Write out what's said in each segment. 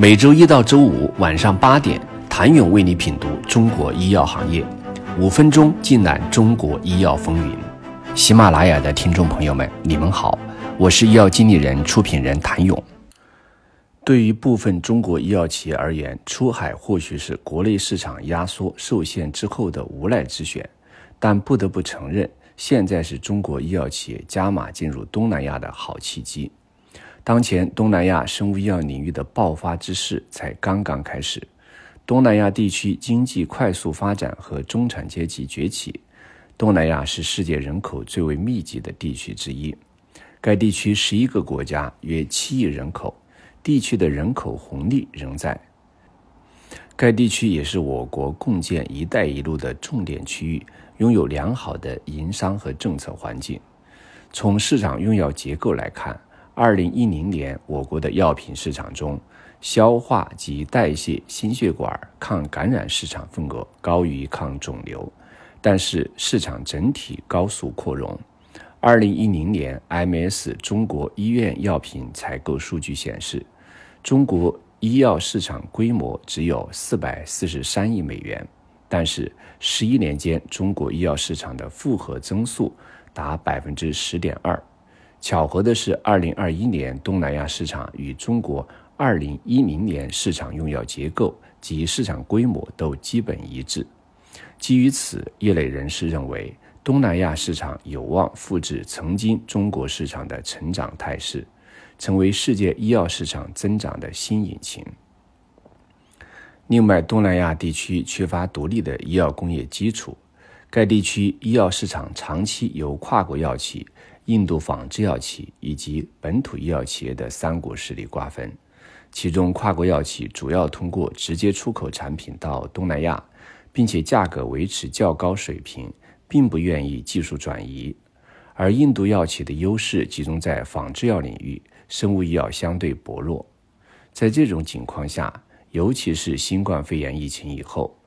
每周一到周五晚上八点，谭勇为你品读中国医药行业，五分钟尽览中国医药风云。喜马拉雅的听众朋友们，你们好，我是医药经理人、出品人谭勇。对于部分中国医药企业而言，出海或许是国内市场压缩受限之后的无奈之选，但不得不承认，现在是中国医药企业加码进入东南亚的好契机。当前东南亚生物医药领域的爆发之势才刚刚开始，东南亚地区经济快速发展和中产阶级崛起。东南亚是世界人口最为密集的地区之一，该地区十一个国家约七亿人口，地区的人口红利仍在。该地区也是我国共建“一带一路”的重点区域，拥有良好的营商和政策环境。从市场用药结构来看，二零一零年，我国的药品市场中，消化及代谢、心血管、抗感染市场份额高于抗肿瘤，但是市场整体高速扩容。二零一零年，MS 中国医院药品采购数据显示，中国医药市场规模只有四百四十三亿美元，但是十一年间，中国医药市场的复合增速达百分之十点二。巧合的是，二零二一年东南亚市场与中国二零一零年市场用药结构及市场规模都基本一致。基于此，业内人士认为，东南亚市场有望复制曾经中国市场的成长态势，成为世界医药市场增长的新引擎。另外，东南亚地区缺乏独立的医药工业基础，该地区医药市场长期由跨国药企。印度仿制药企以及本土医药企业的三国势力瓜分，其中跨国药企主要通过直接出口产品到东南亚，并且价格维持较高水平，并不愿意技术转移。而印度药企的优势集中在仿制药领域，生物医药相对薄弱。在这种情况下，尤其是新冠肺炎疫情以后，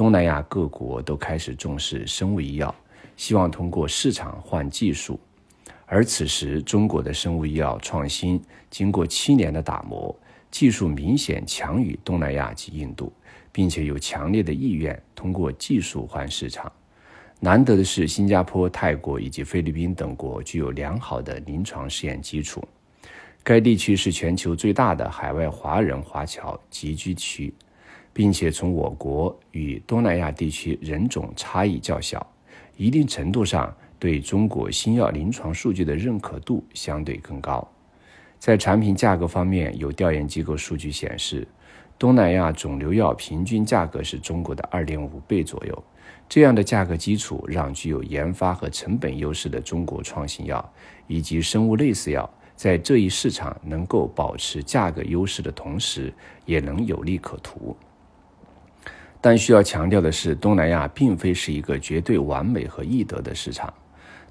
东南亚各国都开始重视生物医药，希望通过市场换技术。而此时，中国的生物医药创新经过七年的打磨，技术明显强于东南亚及印度，并且有强烈的意愿通过技术换市场。难得的是，新加坡、泰国以及菲律宾等国具有良好的临床试验基础。该地区是全球最大的海外华人华侨集聚区，并且从我国与东南亚地区人种差异较小，一定程度上。对中国新药临床数据的认可度相对更高。在产品价格方面，有调研机构数据显示，东南亚肿瘤药平均价格是中国的二点五倍左右。这样的价格基础，让具有研发和成本优势的中国创新药以及生物类似药在这一市场能够保持价格优势的同时，也能有利可图。但需要强调的是，东南亚并非是一个绝对完美和易得的市场。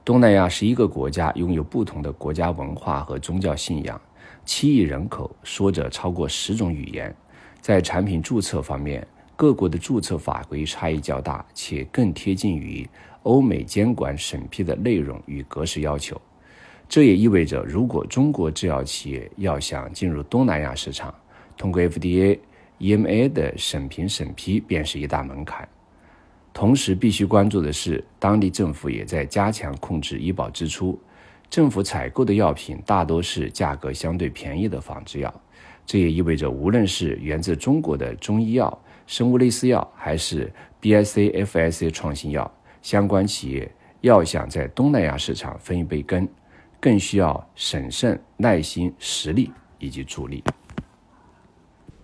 东南亚十一个国家拥有不同的国家文化和宗教信仰，七亿人口说着超过十种语言。在产品注册方面，各国的注册法规差异较大，且更贴近于欧美监管审批的内容与格式要求。这也意味着，如果中国制药企业要想进入东南亚市场，通过 FDA、EMA 的审评审批便是一大门槛。同时，必须关注的是，当地政府也在加强控制医保支出。政府采购的药品大多是价格相对便宜的仿制药，这也意味着，无论是源自中国的中医药、生物类似药，还是 BIC、FIC 创新药，相关企业要想在东南亚市场分一杯羹，更需要审慎、耐心、实力以及助力。